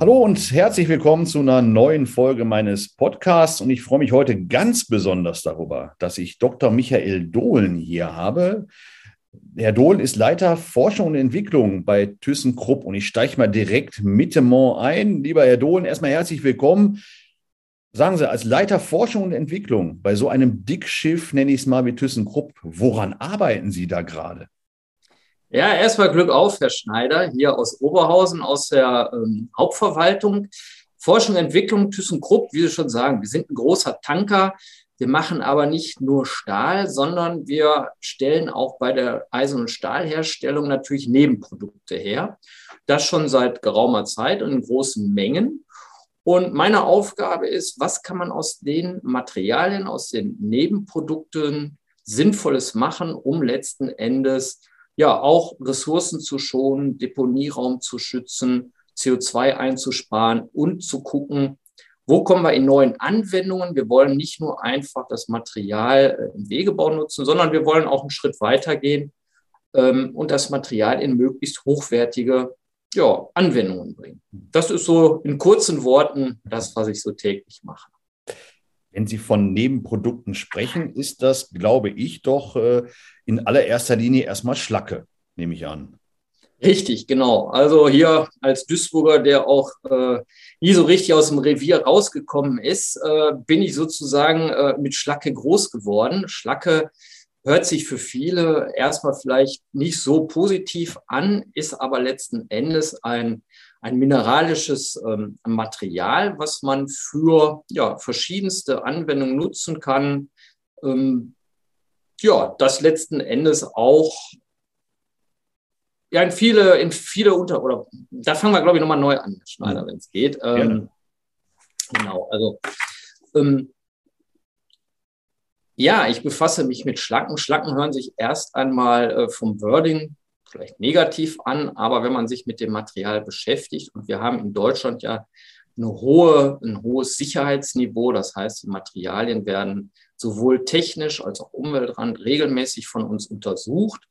Hallo und herzlich willkommen zu einer neuen Folge meines Podcasts. Und ich freue mich heute ganz besonders darüber, dass ich Dr. Michael Dohlen hier habe. Herr Dohlen ist Leiter Forschung und Entwicklung bei ThyssenKrupp und ich steige mal direkt mit dem ein. Lieber Herr Dohlen, erstmal herzlich willkommen. Sagen Sie, als Leiter Forschung und Entwicklung bei so einem Dickschiff, nenne ich es mal wie ThyssenKrupp, woran arbeiten Sie da gerade? Ja, erstmal Glück auf, Herr Schneider, hier aus Oberhausen, aus der ähm, Hauptverwaltung. Forschung Entwicklung ThyssenKrupp, wie Sie schon sagen, wir sind ein großer Tanker. Wir machen aber nicht nur Stahl, sondern wir stellen auch bei der Eisen- und Stahlherstellung natürlich Nebenprodukte her. Das schon seit geraumer Zeit und in großen Mengen. Und meine Aufgabe ist, was kann man aus den Materialien, aus den Nebenprodukten Sinnvolles machen, um letzten Endes ja auch Ressourcen zu schonen, Deponieraum zu schützen, CO2 einzusparen und zu gucken, wo kommen wir in neuen Anwendungen? Wir wollen nicht nur einfach das Material äh, im Wegebau nutzen, sondern wir wollen auch einen Schritt weitergehen ähm, und das Material in möglichst hochwertige ja, Anwendungen bringen. Das ist so in kurzen Worten das, was ich so täglich mache. Wenn Sie von Nebenprodukten sprechen, ist das, glaube ich, doch äh, in allererster Linie erstmal Schlacke, nehme ich an. Richtig, genau. Also hier als Duisburger, der auch äh, nie so richtig aus dem Revier rausgekommen ist, äh, bin ich sozusagen äh, mit Schlacke groß geworden. Schlacke hört sich für viele erstmal vielleicht nicht so positiv an, ist aber letzten Endes ein ein mineralisches ähm, Material, was man für ja, verschiedenste Anwendungen nutzen kann. Ähm, ja, das letzten Endes auch ja, in viele, in viele unter, oder da fangen wir, glaube ich, nochmal neu an, Schneider, wenn es geht. Ähm, genau, also ähm, ja, ich befasse mich mit Schlacken. Schlacken hören sich erst einmal äh, vom Wording vielleicht negativ an, aber wenn man sich mit dem Material beschäftigt und wir haben in Deutschland ja eine hohe, ein hohes Sicherheitsniveau, das heißt, die Materialien werden sowohl technisch als auch umweltrand regelmäßig von uns untersucht.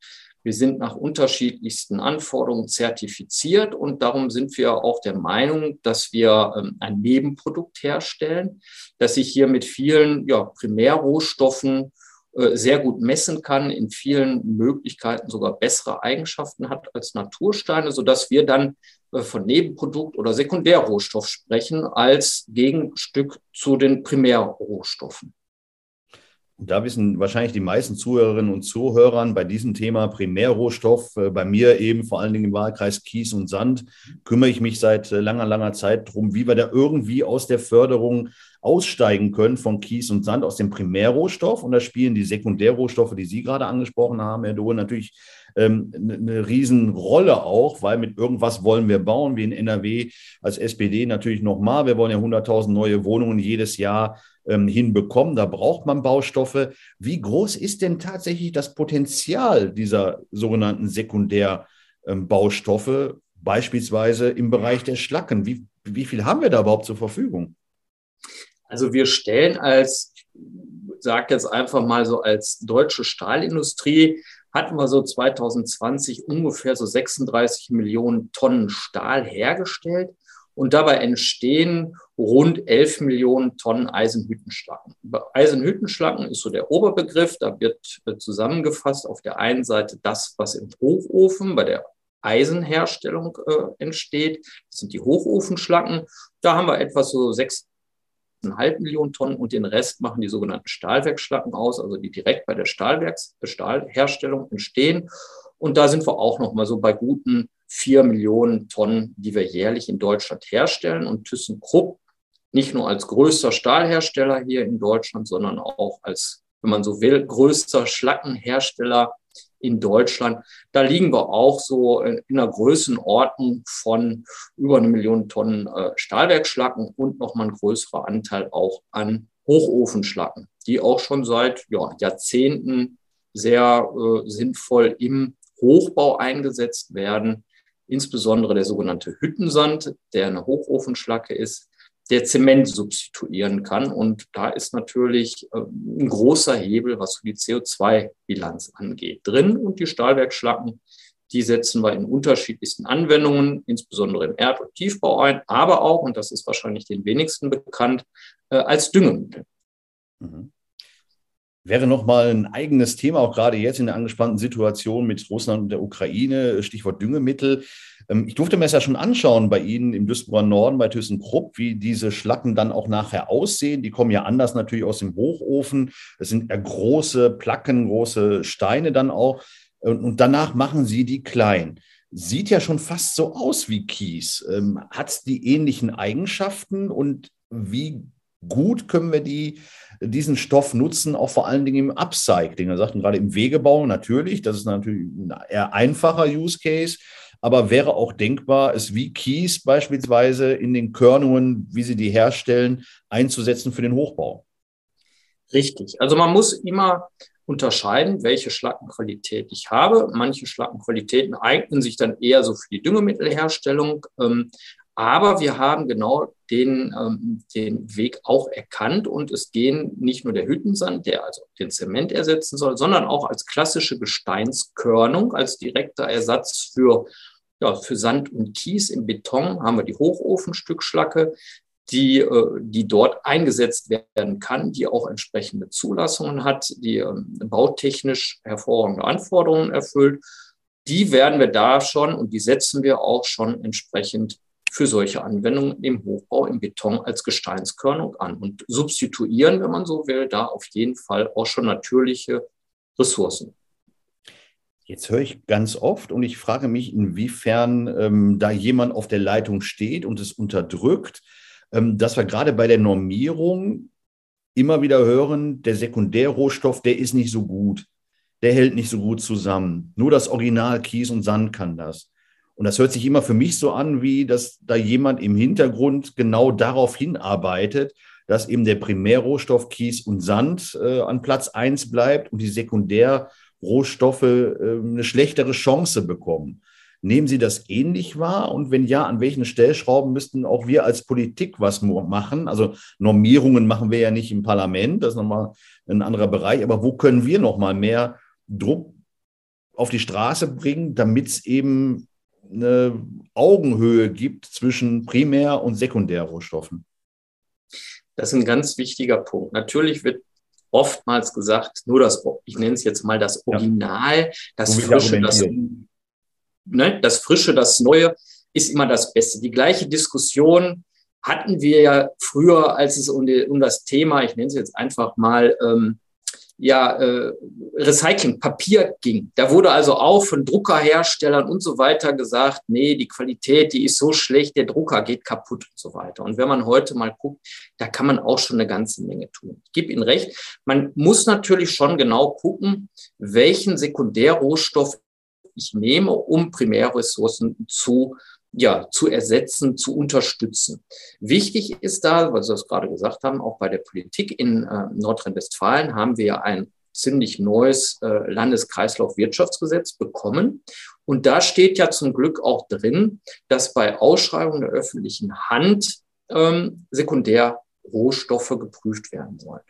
Wir sind nach unterschiedlichsten Anforderungen zertifiziert und darum sind wir auch der Meinung, dass wir ähm, ein Nebenprodukt herstellen, das sich hier mit vielen ja, Primärrohstoffen sehr gut messen kann, in vielen Möglichkeiten sogar bessere Eigenschaften hat als Natursteine, sodass wir dann äh, von Nebenprodukt oder Sekundärrohstoff sprechen als Gegenstück zu den Primärrohstoffen. Da wissen wahrscheinlich die meisten Zuhörerinnen und Zuhörer bei diesem Thema Primärrohstoff, äh, bei mir eben vor allen Dingen im Wahlkreis Kies und Sand, kümmere ich mich seit äh, langer, langer Zeit darum, wie wir da irgendwie aus der Förderung aussteigen können von Kies und Sand, aus dem Primärrohstoff. Und da spielen die Sekundärrohstoffe, die Sie gerade angesprochen haben, Herr Dohl, natürlich ähm, eine Riesenrolle auch, weil mit irgendwas wollen wir bauen, wie in NRW als SPD natürlich nochmal. Wir wollen ja 100.000 neue Wohnungen jedes Jahr ähm, hinbekommen. Da braucht man Baustoffe. Wie groß ist denn tatsächlich das Potenzial dieser sogenannten Sekundärbaustoffe, ähm, beispielsweise im Bereich der Schlacken? Wie, wie viel haben wir da überhaupt zur Verfügung? Also wir stellen als, sag jetzt einfach mal so als deutsche Stahlindustrie, hatten wir so 2020 ungefähr so 36 Millionen Tonnen Stahl hergestellt. Und dabei entstehen rund 11 Millionen Tonnen Eisenhüttenschlacken. Eisenhüttenschlacken ist so der Oberbegriff. Da wird zusammengefasst auf der einen Seite das, was im Hochofen bei der Eisenherstellung äh, entsteht. Das sind die Hochofenschlacken. Da haben wir etwas so 6,5 Millionen Tonnen und den Rest machen die sogenannten Stahlwerksschlacken aus, also die direkt bei der Stahlwerks Stahlherstellung entstehen. Und da sind wir auch noch mal so bei guten vier Millionen Tonnen, die wir jährlich in Deutschland herstellen. Und ThyssenKrupp nicht nur als größter Stahlhersteller hier in Deutschland, sondern auch als, wenn man so will, größter Schlackenhersteller in Deutschland. Da liegen wir auch so in einer Größenordnung von über eine Million Tonnen äh, Stahlwerkschlacken und nochmal ein größerer Anteil auch an Hochofenschlacken, die auch schon seit ja, Jahrzehnten sehr äh, sinnvoll im Hochbau eingesetzt werden insbesondere der sogenannte Hüttensand, der eine Hochofenschlacke ist, der Zement substituieren kann. Und da ist natürlich äh, ein großer Hebel, was die CO2-Bilanz angeht, drin. Und die Stahlwerkschlacken, Die setzen wir in unterschiedlichsten Anwendungen, insbesondere im Erd- und Tiefbau ein, aber auch, und das ist wahrscheinlich den wenigsten bekannt, äh, als Düngemittel. Mhm wäre nochmal ein eigenes Thema, auch gerade jetzt in der angespannten Situation mit Russland und der Ukraine, Stichwort Düngemittel. Ähm, ich durfte mir das ja schon anschauen bei Ihnen im Duisburger Norden, bei ThyssenKrupp, wie diese Schlacken dann auch nachher aussehen. Die kommen ja anders natürlich aus dem Hochofen. Es sind eher große Placken, große Steine dann auch. Und danach machen Sie die klein. Sieht ja schon fast so aus wie Kies. Ähm, Hat es die ähnlichen Eigenschaften und wie gut können wir die, diesen Stoff nutzen, auch vor allen Dingen im Upcycling. Er sagten gerade im Wegebau natürlich, das ist natürlich ein eher einfacher Use Case, aber wäre auch denkbar, es wie Kies beispielsweise in den Körnungen, wie sie die herstellen, einzusetzen für den Hochbau. Richtig. Also man muss immer unterscheiden, welche Schlackenqualität ich habe. Manche Schlackenqualitäten eignen sich dann eher so für die Düngemittelherstellung. Ähm, aber wir haben genau den, ähm, den Weg auch erkannt und es gehen nicht nur der Hüttensand, der also den Zement ersetzen soll, sondern auch als klassische Gesteinskörnung, als direkter Ersatz für, ja, für Sand und Kies im Beton haben wir die Hochofenstückschlacke, die, äh, die dort eingesetzt werden kann, die auch entsprechende Zulassungen hat, die ähm, bautechnisch hervorragende Anforderungen erfüllt. Die werden wir da schon und die setzen wir auch schon entsprechend für solche Anwendungen im Hochbau im Beton als Gesteinskörnung an und substituieren, wenn man so will, da auf jeden Fall auch schon natürliche Ressourcen. Jetzt höre ich ganz oft und ich frage mich, inwiefern ähm, da jemand auf der Leitung steht und es unterdrückt, ähm, dass wir gerade bei der Normierung immer wieder hören, der Sekundärrohstoff, der ist nicht so gut, der hält nicht so gut zusammen. Nur das Original Kies und Sand kann das. Und das hört sich immer für mich so an, wie dass da jemand im Hintergrund genau darauf hinarbeitet, dass eben der Primärrohstoff Kies und Sand äh, an Platz eins bleibt und die Sekundärrohstoffe äh, eine schlechtere Chance bekommen. Nehmen Sie das ähnlich wahr? Und wenn ja, an welchen Stellschrauben müssten auch wir als Politik was machen? Also Normierungen machen wir ja nicht im Parlament, das ist nochmal ein anderer Bereich. Aber wo können wir nochmal mehr Druck auf die Straße bringen, damit es eben eine Augenhöhe gibt zwischen Primär- und Sekundärrohstoffen? Das ist ein ganz wichtiger Punkt. Natürlich wird oftmals gesagt, nur das, ich nenne es jetzt mal das Original, ja. das so Frische, das, ne, das Frische, das Neue ist immer das Beste. Die gleiche Diskussion hatten wir ja früher, als es um, die, um das Thema, ich nenne es jetzt einfach mal, ähm, ja, äh, Recycling, Papier ging. Da wurde also auch von Druckerherstellern und so weiter gesagt, nee, die Qualität, die ist so schlecht, der Drucker geht kaputt und so weiter. Und wenn man heute mal guckt, da kann man auch schon eine ganze Menge tun. Ich gebe Ihnen recht, man muss natürlich schon genau gucken, welchen Sekundärrohstoff ich nehme, um Primärressourcen zu ja, zu ersetzen, zu unterstützen. Wichtig ist da, was Sie das gerade gesagt haben, auch bei der Politik in äh, Nordrhein-Westfalen haben wir ein ziemlich neues äh, Landeskreislaufwirtschaftsgesetz bekommen. Und da steht ja zum Glück auch drin, dass bei Ausschreibungen der öffentlichen Hand ähm, Sekundärrohstoffe geprüft werden sollen.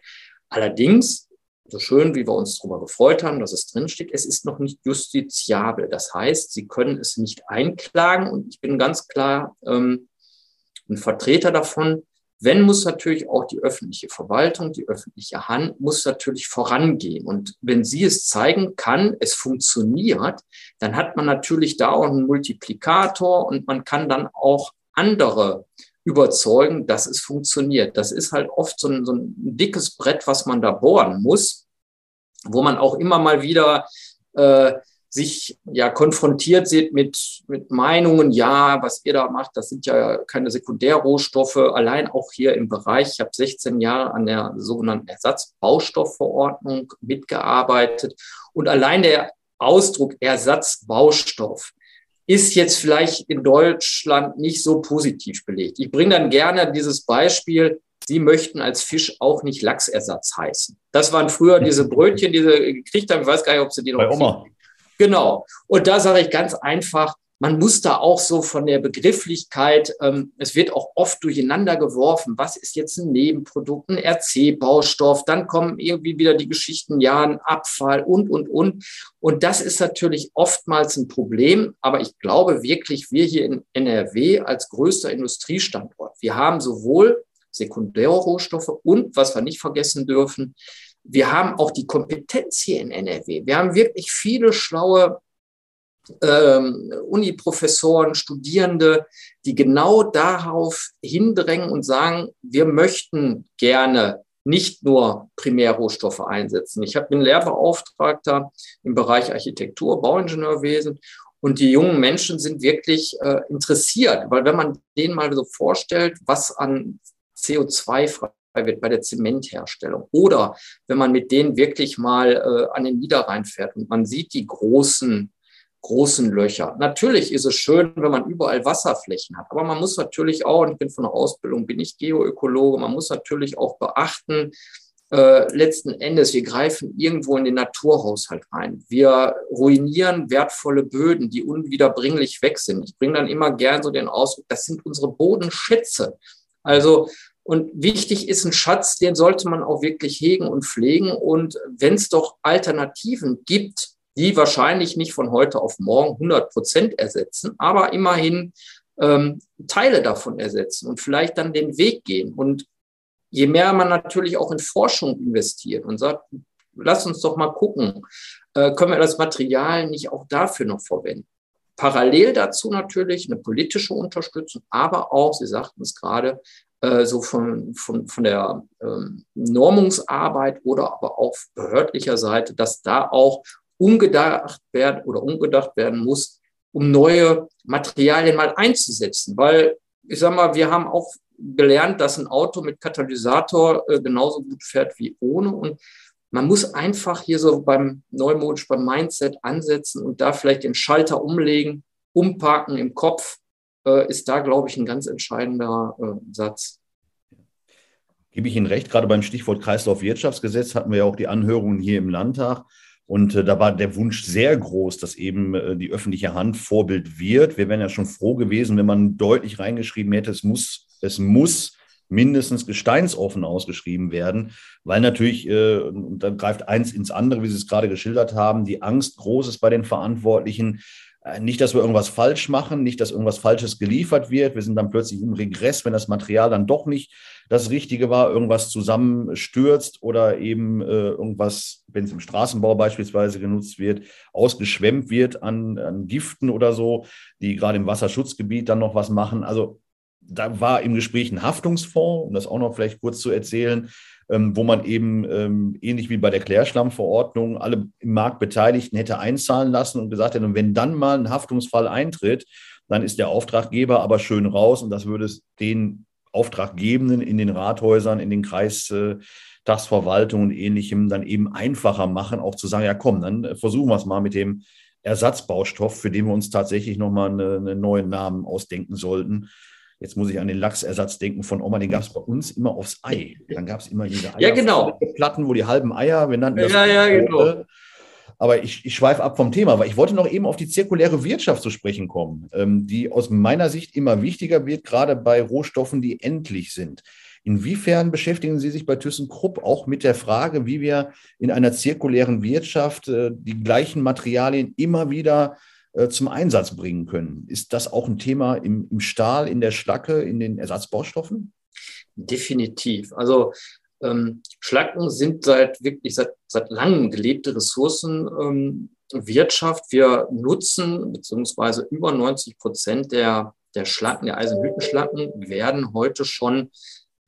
Allerdings so schön, wie wir uns darüber gefreut haben, dass es drinsteht, es ist noch nicht justiziabel. Das heißt, Sie können es nicht einklagen und ich bin ganz klar ähm, ein Vertreter davon. Wenn muss natürlich auch die öffentliche Verwaltung, die öffentliche Hand muss natürlich vorangehen. Und wenn sie es zeigen kann, es funktioniert, dann hat man natürlich da auch einen Multiplikator und man kann dann auch andere überzeugen, dass es funktioniert. Das ist halt oft so ein, so ein dickes Brett, was man da bohren muss, wo man auch immer mal wieder äh, sich ja konfrontiert sieht mit, mit Meinungen, ja, was ihr da macht, das sind ja keine Sekundärrohstoffe. Allein auch hier im Bereich, ich habe 16 Jahre an der sogenannten Ersatzbaustoffverordnung mitgearbeitet. Und allein der Ausdruck Ersatzbaustoff ist jetzt vielleicht in Deutschland nicht so positiv belegt. Ich bringe dann gerne dieses Beispiel, Sie möchten als Fisch auch nicht Lachsersatz heißen. Das waren früher diese Brötchen, die Sie gekriegt haben. Ich weiß gar nicht, ob Sie die noch. Bei Oma. Genau. Und da sage ich ganz einfach, man muss da auch so von der Begrifflichkeit, ähm, es wird auch oft durcheinander geworfen, was ist jetzt ein Nebenprodukt, ein RC-Baustoff, dann kommen irgendwie wieder die Geschichten, ja, ein Abfall und, und, und. Und das ist natürlich oftmals ein Problem, aber ich glaube wirklich, wir hier in NRW als größter Industriestandort, wir haben sowohl Sekundärrohstoffe und, was wir nicht vergessen dürfen, wir haben auch die Kompetenz hier in NRW. Wir haben wirklich viele schlaue ähm, Uniprofessoren, Studierende, die genau darauf hindrängen und sagen, wir möchten gerne nicht nur Primärrohstoffe einsetzen. Ich habe einen Lehrbeauftragter im Bereich Architektur, Bauingenieurwesen und die jungen Menschen sind wirklich äh, interessiert, weil wenn man denen mal so vorstellt, was an CO2 frei wird bei der Zementherstellung oder wenn man mit denen wirklich mal äh, an den Niederrhein fährt und man sieht die großen großen Löcher. Natürlich ist es schön, wenn man überall Wasserflächen hat, aber man muss natürlich auch, und ich bin von der Ausbildung, bin ich Geoökologe, man muss natürlich auch beachten, äh, letzten Endes, wir greifen irgendwo in den Naturhaushalt rein. Wir ruinieren wertvolle Böden, die unwiederbringlich weg sind. Ich bringe dann immer gern so den Ausdruck, das sind unsere Bodenschätze. Also, und wichtig ist ein Schatz, den sollte man auch wirklich hegen und pflegen. Und wenn es doch Alternativen gibt, die wahrscheinlich nicht von heute auf morgen 100 Prozent ersetzen, aber immerhin ähm, Teile davon ersetzen und vielleicht dann den Weg gehen. Und je mehr man natürlich auch in Forschung investiert und sagt, lass uns doch mal gucken, äh, können wir das Material nicht auch dafür noch verwenden? Parallel dazu natürlich eine politische Unterstützung, aber auch, Sie sagten es gerade, äh, so von, von, von der ähm, Normungsarbeit oder aber auch behördlicher Seite, dass da auch umgedacht werden oder umgedacht werden muss, um neue Materialien mal einzusetzen. Weil ich sag mal, wir haben auch gelernt, dass ein Auto mit Katalysator äh, genauso gut fährt wie ohne. Und man muss einfach hier so beim neumodisch, beim Mindset ansetzen und da vielleicht den Schalter umlegen, umparken im Kopf, äh, ist da, glaube ich, ein ganz entscheidender äh, Satz. Gebe ich Ihnen recht, gerade beim Stichwort Kreislaufwirtschaftsgesetz hatten wir ja auch die Anhörungen hier im Landtag. Und äh, da war der Wunsch sehr groß, dass eben äh, die öffentliche Hand Vorbild wird. Wir wären ja schon froh gewesen, wenn man deutlich reingeschrieben hätte, es muss, es muss mindestens gesteinsoffen ausgeschrieben werden, weil natürlich, äh, dann greift eins ins andere, wie Sie es gerade geschildert haben, die Angst groß ist bei den Verantwortlichen, nicht, dass wir irgendwas falsch machen, nicht, dass irgendwas Falsches geliefert wird. Wir sind dann plötzlich im Regress, wenn das Material dann doch nicht das Richtige war, irgendwas zusammenstürzt oder eben äh, irgendwas, wenn es im Straßenbau beispielsweise genutzt wird, ausgeschwemmt wird an, an Giften oder so, die gerade im Wasserschutzgebiet dann noch was machen. Also da war im Gespräch ein Haftungsfonds, um das auch noch vielleicht kurz zu erzählen, ähm, wo man eben ähm, ähnlich wie bei der Klärschlammverordnung alle im Markt Beteiligten hätte einzahlen lassen und gesagt hätte, wenn dann mal ein Haftungsfall eintritt, dann ist der Auftraggeber aber schön raus und das würde es den Auftraggebenden in den Rathäusern, in den Kreistagsverwaltungen und ähnlichem dann eben einfacher machen, auch zu sagen, ja komm, dann versuchen wir es mal mit dem Ersatzbaustoff, für den wir uns tatsächlich nochmal eine, einen neuen Namen ausdenken sollten. Jetzt muss ich an den Lachsersatz denken von Oma, den gab es bei uns immer aufs Ei. Dann gab es immer diese Eier ja, genau. Platten, wo die halben Eier, wir nannten das. Ja, ja, genau. Aber ich, ich schweife ab vom Thema, weil ich wollte noch eben auf die zirkuläre Wirtschaft zu sprechen kommen, ähm, die aus meiner Sicht immer wichtiger wird, gerade bei Rohstoffen, die endlich sind. Inwiefern beschäftigen Sie sich bei ThyssenKrupp auch mit der Frage, wie wir in einer zirkulären Wirtschaft äh, die gleichen Materialien immer wieder zum Einsatz bringen können. Ist das auch ein Thema im, im Stahl, in der Schlacke, in den Ersatzbaustoffen? Definitiv. Also ähm, Schlacken sind seit wirklich seit, seit langem gelebte Ressourcenwirtschaft. Ähm, Wir nutzen beziehungsweise über 90 Prozent der, der Schlacken, der Eisenhüttenschlacken werden heute schon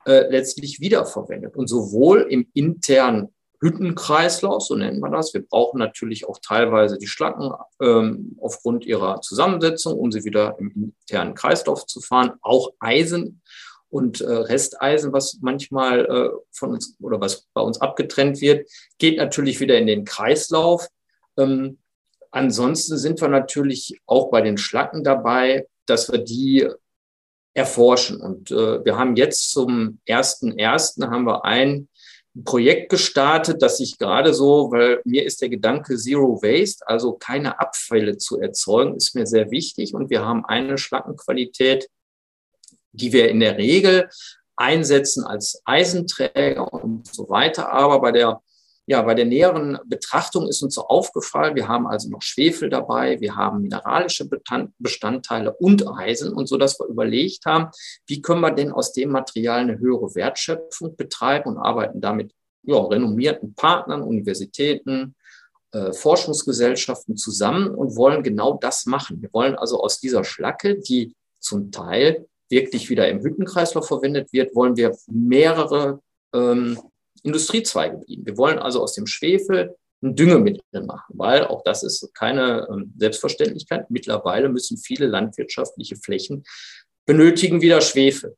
äh, letztlich wiederverwendet. Und sowohl im internen Hüttenkreislauf, so nennen wir das. Wir brauchen natürlich auch teilweise die Schlacken ähm, aufgrund ihrer Zusammensetzung, um sie wieder im internen Kreislauf zu fahren. Auch Eisen und äh, Resteisen, was manchmal äh, von uns oder was bei uns abgetrennt wird, geht natürlich wieder in den Kreislauf. Ähm, ansonsten sind wir natürlich auch bei den Schlacken dabei, dass wir die erforschen. Und äh, wir haben jetzt zum ersten ersten haben wir ein ein Projekt gestartet, das ich gerade so, weil mir ist der Gedanke Zero Waste, also keine Abfälle zu erzeugen, ist mir sehr wichtig. Und wir haben eine Schlackenqualität, die wir in der Regel einsetzen als Eisenträger und so weiter. Aber bei der ja, bei der näheren Betrachtung ist uns so aufgefallen, wir haben also noch Schwefel dabei, wir haben mineralische Bestandteile und Eisen und so, dass wir überlegt haben, wie können wir denn aus dem Material eine höhere Wertschöpfung betreiben und arbeiten damit ja, renommierten Partnern, Universitäten, äh, Forschungsgesellschaften zusammen und wollen genau das machen. Wir wollen also aus dieser Schlacke, die zum Teil wirklich wieder im Hüttenkreislauf verwendet wird, wollen wir mehrere ähm, Industriezweige bedienen. Wir wollen also aus dem Schwefel ein Düngemittel machen, weil auch das ist keine ähm, Selbstverständlichkeit. Mittlerweile müssen viele landwirtschaftliche Flächen benötigen wieder Schwefel.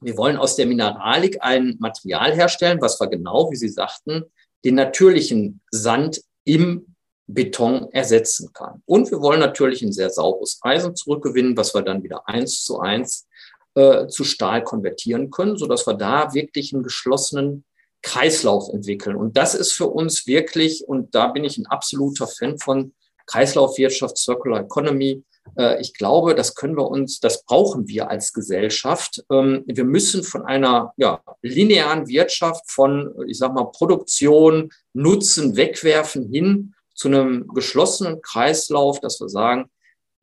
Wir wollen aus der Mineralik ein Material herstellen, was wir genau, wie Sie sagten, den natürlichen Sand im Beton ersetzen kann. Und wir wollen natürlich ein sehr sauberes Eisen zurückgewinnen, was wir dann wieder eins zu eins äh, zu Stahl konvertieren können, sodass wir da wirklich einen geschlossenen Kreislauf entwickeln. Und das ist für uns wirklich, und da bin ich ein absoluter Fan von Kreislaufwirtschaft, Circular Economy. Äh, ich glaube, das können wir uns, das brauchen wir als Gesellschaft. Ähm, wir müssen von einer ja, linearen Wirtschaft, von, ich sag mal, Produktion, Nutzen, Wegwerfen hin zu einem geschlossenen Kreislauf, dass wir sagen,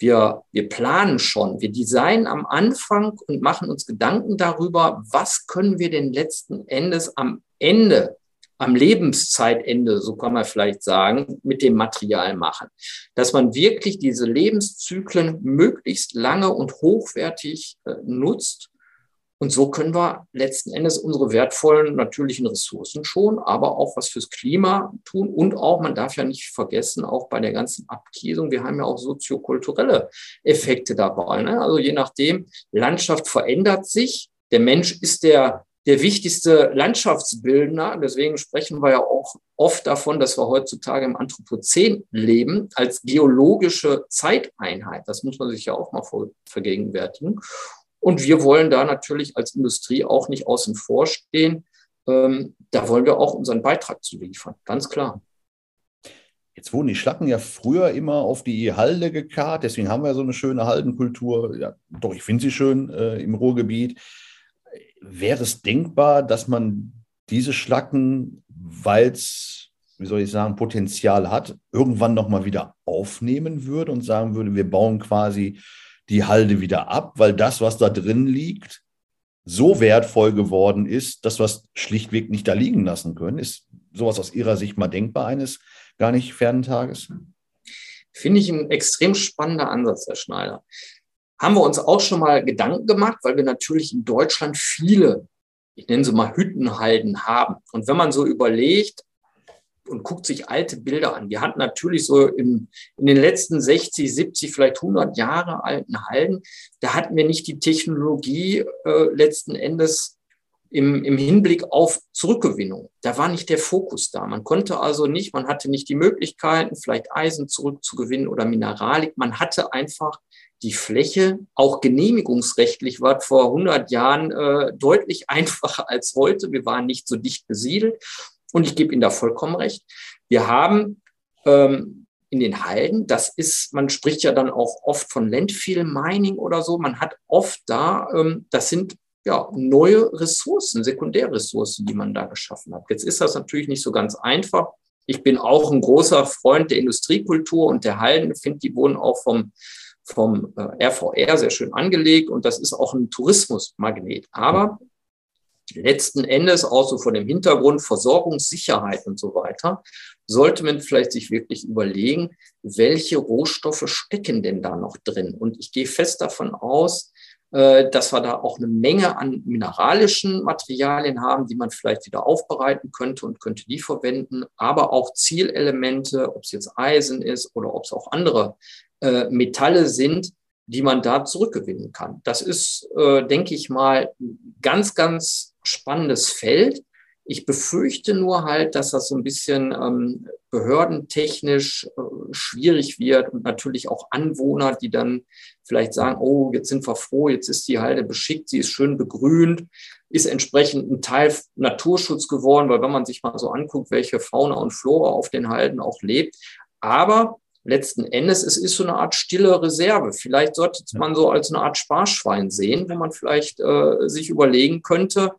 wir, wir planen schon, wir designen am Anfang und machen uns Gedanken darüber, was können wir denn letzten Endes am Ende, am Lebenszeitende, so kann man vielleicht sagen, mit dem Material machen. Dass man wirklich diese Lebenszyklen möglichst lange und hochwertig äh, nutzt. Und so können wir letzten Endes unsere wertvollen natürlichen Ressourcen schon, aber auch was fürs Klima tun. Und auch, man darf ja nicht vergessen, auch bei der ganzen Abkiesung, wir haben ja auch soziokulturelle Effekte dabei. Ne? Also je nachdem, Landschaft verändert sich. Der Mensch ist der der wichtigste Landschaftsbildner. Deswegen sprechen wir ja auch oft davon, dass wir heutzutage im Anthropozän leben, als geologische Zeiteinheit. Das muss man sich ja auch mal vergegenwärtigen. Und wir wollen da natürlich als Industrie auch nicht außen vor stehen. Ähm, da wollen wir auch unseren Beitrag zu liefern, ganz klar. Jetzt wurden die Schlacken ja früher immer auf die Halde gekarrt, deswegen haben wir so eine schöne Haldenkultur. Ja, doch, ich finde sie schön äh, im Ruhrgebiet wäre es denkbar, dass man diese Schlacken, weil es, wie soll ich sagen, Potenzial hat, irgendwann nochmal wieder aufnehmen würde und sagen würde, wir bauen quasi die Halde wieder ab, weil das, was da drin liegt, so wertvoll geworden ist, dass wir es schlichtweg nicht da liegen lassen können. Ist sowas aus Ihrer Sicht mal denkbar eines gar nicht fernen Tages? Finde ich ein extrem spannender Ansatz, Herr Schneider haben wir uns auch schon mal Gedanken gemacht, weil wir natürlich in Deutschland viele, ich nenne sie mal Hüttenhalden haben. Und wenn man so überlegt und guckt sich alte Bilder an, wir hatten natürlich so im, in den letzten 60, 70, vielleicht 100 Jahre alten Halden, da hatten wir nicht die Technologie äh, letzten Endes im, im Hinblick auf Zurückgewinnung. Da war nicht der Fokus da. Man konnte also nicht, man hatte nicht die Möglichkeiten, vielleicht Eisen zurückzugewinnen oder Mineralik. Man hatte einfach die Fläche auch genehmigungsrechtlich war vor 100 Jahren äh, deutlich einfacher als heute. Wir waren nicht so dicht besiedelt. Und ich gebe Ihnen da vollkommen recht. Wir haben ähm, in den Halden, das ist, man spricht ja dann auch oft von Landfill Mining oder so. Man hat oft da, ähm, das sind ja neue Ressourcen, Sekundärressourcen, die man da geschaffen hat. Jetzt ist das natürlich nicht so ganz einfach. Ich bin auch ein großer Freund der Industriekultur und der Halden, finde die wurden auch vom vom äh, RVR sehr schön angelegt und das ist auch ein Tourismusmagnet. Aber letzten Endes auch so von dem Hintergrund Versorgungssicherheit und so weiter, sollte man vielleicht sich wirklich überlegen, welche Rohstoffe stecken denn da noch drin? Und ich gehe fest davon aus, äh, dass wir da auch eine Menge an mineralischen Materialien haben, die man vielleicht wieder aufbereiten könnte und könnte die verwenden, aber auch Zielelemente, ob es jetzt Eisen ist oder ob es auch andere äh, Metalle sind, die man da zurückgewinnen kann. Das ist, äh, denke ich mal, ganz, ganz spannendes Feld. Ich befürchte nur halt, dass das so ein bisschen ähm, behördentechnisch äh, schwierig wird und natürlich auch Anwohner, die dann vielleicht sagen, oh, jetzt sind wir froh, jetzt ist die Halde beschickt, sie ist schön begrünt, ist entsprechend ein Teil Naturschutz geworden, weil wenn man sich mal so anguckt, welche Fauna und Flora auf den Halden auch lebt. Aber letzten Endes, es ist so eine Art stille Reserve. Vielleicht sollte man so als eine Art Sparschwein sehen, wo man vielleicht äh, sich überlegen könnte,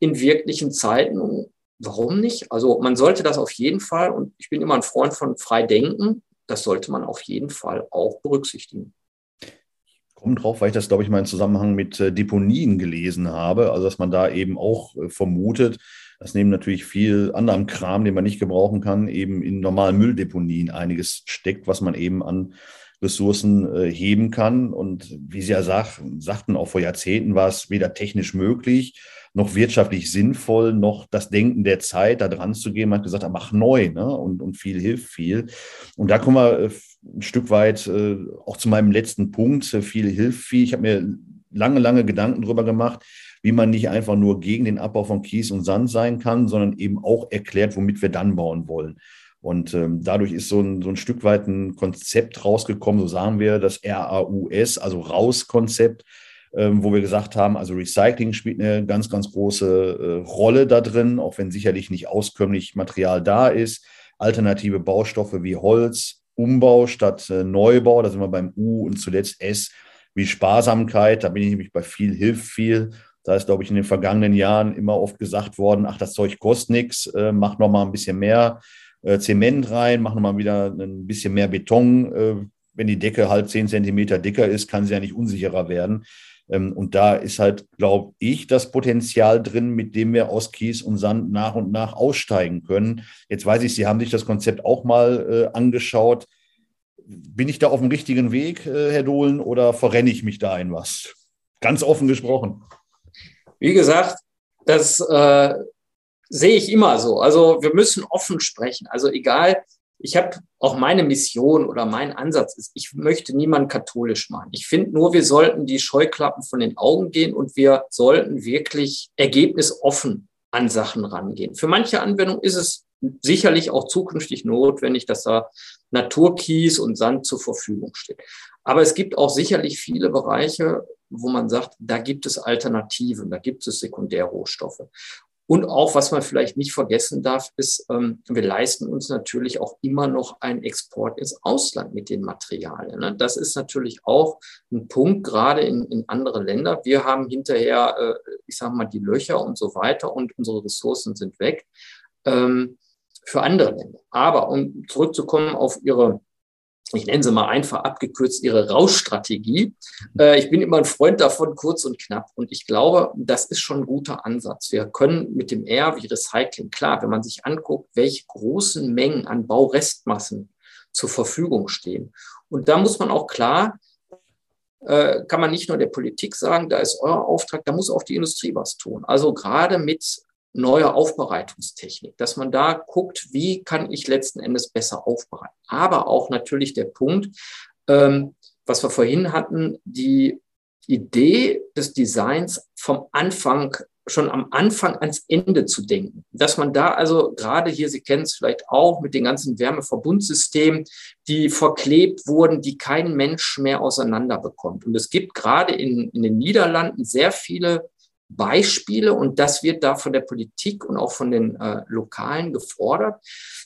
in wirklichen Zeiten, warum nicht? Also man sollte das auf jeden Fall, und ich bin immer ein Freund von Freidenken, das sollte man auf jeden Fall auch berücksichtigen. Kommt drauf, weil ich das, glaube ich, mal im Zusammenhang mit äh, Deponien gelesen habe. Also, dass man da eben auch äh, vermutet, dass neben natürlich viel anderem Kram, den man nicht gebrauchen kann, eben in normalen Mülldeponien einiges steckt, was man eben an Ressourcen äh, heben kann. Und wie Sie ja sag, sagten, auch vor Jahrzehnten war es weder technisch möglich, noch wirtschaftlich sinnvoll, noch das Denken der Zeit, da dran zu gehen. Man hat gesagt, mach neu ne? und, und viel hilft viel. Und da kommen wir äh, ein Stück weit äh, auch zu meinem letzten Punkt. Äh, viel hilft viel. Ich habe mir lange, lange Gedanken darüber gemacht, wie man nicht einfach nur gegen den Abbau von Kies und Sand sein kann, sondern eben auch erklärt, womit wir dann bauen wollen. Und ähm, dadurch ist so ein, so ein Stück weit ein Konzept rausgekommen, so sagen wir, das RAUS, also Raus-Konzept, ähm, wo wir gesagt haben, also Recycling spielt eine ganz, ganz große äh, Rolle da drin, auch wenn sicherlich nicht auskömmlich Material da ist. Alternative Baustoffe wie Holz, Umbau statt äh, Neubau, da sind wir beim U und zuletzt S wie Sparsamkeit, da bin ich nämlich bei viel hilft viel. Da ist, glaube ich, in den vergangenen Jahren immer oft gesagt worden, ach, das Zeug kostet nichts, äh, mach noch mal ein bisschen mehr äh, Zement rein, mach noch mal wieder ein bisschen mehr Beton. Äh, wenn die Decke halt zehn Zentimeter dicker ist, kann sie ja nicht unsicherer werden. Ähm, und da ist halt, glaube ich, das Potenzial drin, mit dem wir aus Kies und Sand nach und nach aussteigen können. Jetzt weiß ich, Sie haben sich das Konzept auch mal äh, angeschaut. Bin ich da auf dem richtigen Weg, äh, Herr Dohlen, oder verrenne ich mich da in was? Ganz offen gesprochen. Wie gesagt, das äh, sehe ich immer so. Also wir müssen offen sprechen. Also egal, ich habe auch meine Mission oder mein Ansatz ist, ich möchte niemanden katholisch machen. Ich finde nur, wir sollten die Scheuklappen von den Augen gehen und wir sollten wirklich ergebnisoffen an Sachen rangehen. Für manche Anwendungen ist es sicherlich auch zukünftig notwendig, dass da Naturkies und Sand zur Verfügung steht. Aber es gibt auch sicherlich viele Bereiche, wo man sagt, da gibt es Alternativen, da gibt es Sekundärrohstoffe. Und auch, was man vielleicht nicht vergessen darf, ist, ähm, wir leisten uns natürlich auch immer noch einen Export ins Ausland mit den Materialien. Ne? Das ist natürlich auch ein Punkt, gerade in, in andere Länder. Wir haben hinterher, äh, ich sage mal, die Löcher und so weiter und unsere Ressourcen sind weg ähm, für andere Länder. Aber um zurückzukommen auf Ihre ich nenne sie mal einfach abgekürzt, ihre Rauschstrategie. Äh, ich bin immer ein Freund davon, kurz und knapp. Und ich glaube, das ist schon ein guter Ansatz. Wir können mit dem R wie Recycling, klar, wenn man sich anguckt, welche großen Mengen an Baurestmassen zur Verfügung stehen. Und da muss man auch klar, äh, kann man nicht nur der Politik sagen, da ist euer Auftrag, da muss auch die Industrie was tun. Also gerade mit neue Aufbereitungstechnik, dass man da guckt, wie kann ich letzten Endes besser aufbereiten. Aber auch natürlich der Punkt, ähm, was wir vorhin hatten, die Idee des Designs vom Anfang, schon am Anfang ans Ende zu denken. Dass man da also gerade hier, Sie kennen es vielleicht auch mit den ganzen Wärmeverbundsystemen, die verklebt wurden, die kein Mensch mehr auseinander bekommt. Und es gibt gerade in, in den Niederlanden sehr viele Beispiele und das wird da von der Politik und auch von den äh, Lokalen gefordert,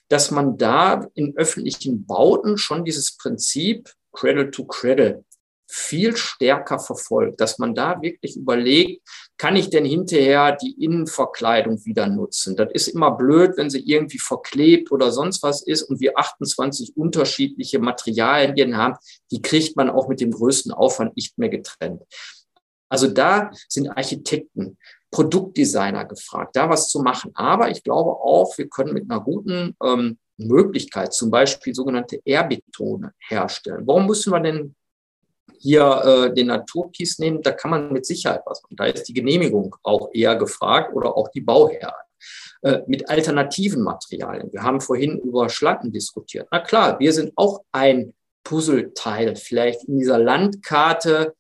dass man da in öffentlichen Bauten schon dieses Prinzip Cradle to Cradle viel stärker verfolgt, dass man da wirklich überlegt, kann ich denn hinterher die Innenverkleidung wieder nutzen? Das ist immer blöd, wenn sie irgendwie verklebt oder sonst was ist und wir 28 unterschiedliche Materialien haben, die kriegt man auch mit dem größten Aufwand nicht mehr getrennt. Also da sind Architekten, Produktdesigner gefragt, da was zu machen. Aber ich glaube auch, wir können mit einer guten ähm, Möglichkeit zum Beispiel sogenannte Airbetone herstellen. Warum müssen wir denn hier äh, den Naturkies nehmen? Da kann man mit Sicherheit was machen. Da ist die Genehmigung auch eher gefragt oder auch die Bauherren. Äh, mit alternativen Materialien. Wir haben vorhin über Schlacken diskutiert. Na klar, wir sind auch ein Puzzleteil vielleicht in dieser Landkarte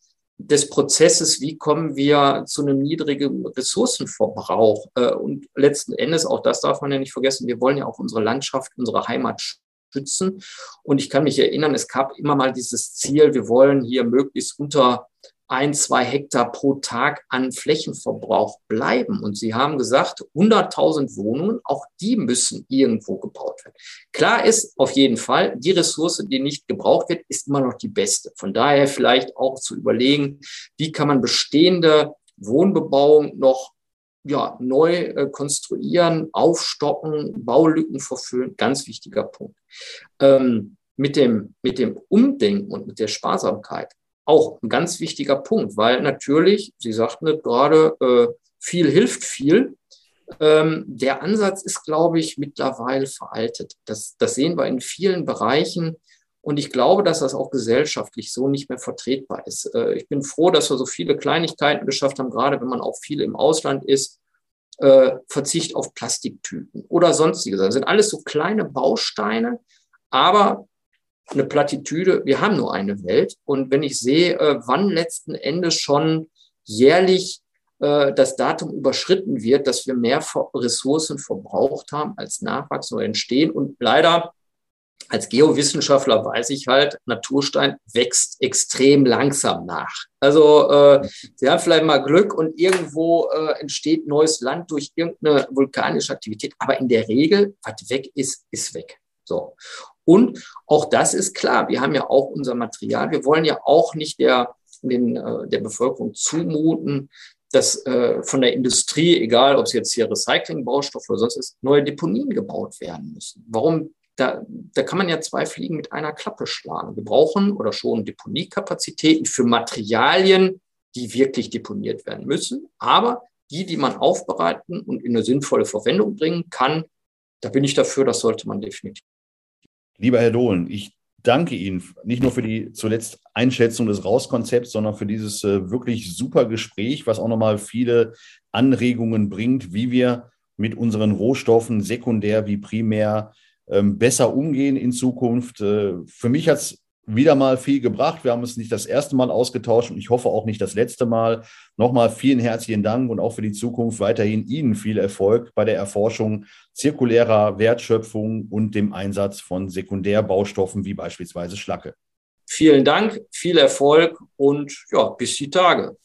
des Prozesses, wie kommen wir zu einem niedrigen Ressourcenverbrauch. Äh, und letzten Endes, auch das darf man ja nicht vergessen, wir wollen ja auch unsere Landschaft, unsere Heimat schützen. Und ich kann mich erinnern, es gab immer mal dieses Ziel, wir wollen hier möglichst unter ein, zwei Hektar pro Tag an Flächenverbrauch bleiben. Und Sie haben gesagt, 100.000 Wohnungen, auch die müssen irgendwo gebaut werden. Klar ist auf jeden Fall, die Ressource, die nicht gebraucht wird, ist immer noch die beste. Von daher vielleicht auch zu überlegen, wie kann man bestehende Wohnbebauung noch ja, neu äh, konstruieren, aufstocken, Baulücken verfüllen. Ganz wichtiger Punkt. Ähm, mit, dem, mit dem Umdenken und mit der Sparsamkeit auch ein ganz wichtiger Punkt, weil natürlich, Sie sagten gerade, äh, viel hilft viel. Ähm, der Ansatz ist, glaube ich, mittlerweile veraltet. Das, das sehen wir in vielen Bereichen. Und ich glaube, dass das auch gesellschaftlich so nicht mehr vertretbar ist. Äh, ich bin froh, dass wir so viele Kleinigkeiten geschafft haben, gerade wenn man auch viel im Ausland ist. Äh, Verzicht auf Plastiktüten oder sonstiges. Das sind alles so kleine Bausteine, aber eine Plattitüde, wir haben nur eine Welt. Und wenn ich sehe, äh, wann letzten Endes schon jährlich äh, das Datum überschritten wird, dass wir mehr Ressourcen verbraucht haben, als Nachwachs oder entstehen. Und leider als Geowissenschaftler weiß ich halt, Naturstein wächst extrem langsam nach. Also äh, Sie haben vielleicht mal Glück und irgendwo äh, entsteht neues Land durch irgendeine vulkanische Aktivität. Aber in der Regel, was weg ist, ist weg. So. Und auch das ist klar. Wir haben ja auch unser Material. Wir wollen ja auch nicht der, den, äh, der Bevölkerung zumuten, dass äh, von der Industrie, egal ob es jetzt hier Recycling-Baustoff oder sonst ist, neue Deponien gebaut werden müssen. Warum? Da, da kann man ja zwei Fliegen mit einer Klappe schlagen. Wir brauchen oder schon Deponiekapazitäten für Materialien, die wirklich deponiert werden müssen, aber die, die man aufbereiten und in eine sinnvolle Verwendung bringen kann, da bin ich dafür, das sollte man definitiv Lieber Herr Dohlen, ich danke Ihnen nicht nur für die zuletzt Einschätzung des Rauskonzepts, sondern für dieses äh, wirklich super Gespräch, was auch nochmal viele Anregungen bringt, wie wir mit unseren Rohstoffen sekundär wie primär ähm, besser umgehen in Zukunft. Äh, für mich hat es wieder mal viel gebracht. Wir haben es nicht das erste Mal ausgetauscht und ich hoffe auch nicht das letzte Mal. Nochmal vielen herzlichen Dank und auch für die Zukunft weiterhin Ihnen viel Erfolg bei der Erforschung zirkulärer Wertschöpfung und dem Einsatz von Sekundärbaustoffen wie beispielsweise Schlacke. Vielen Dank, viel Erfolg und ja, bis die Tage.